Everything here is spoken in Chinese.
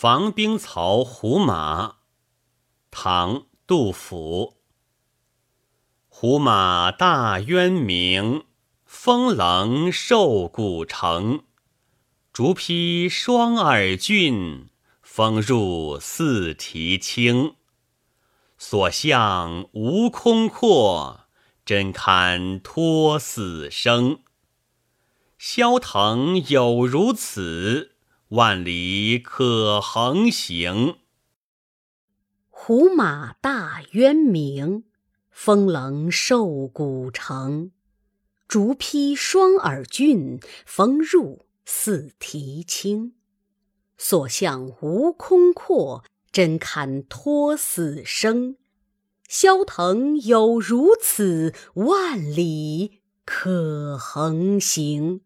防兵曹胡马，唐·杜甫。胡马大渊明，风棱瘦骨成。竹披双耳峻，风入四蹄轻。所向无空阔，真堪托死生。萧腾有如此，万里可横行。胡马大渊明，风棱瘦骨成。竹披双耳峻，风入四蹄轻。所向无空阔，真堪托死生。萧腾有如此，万里可横行。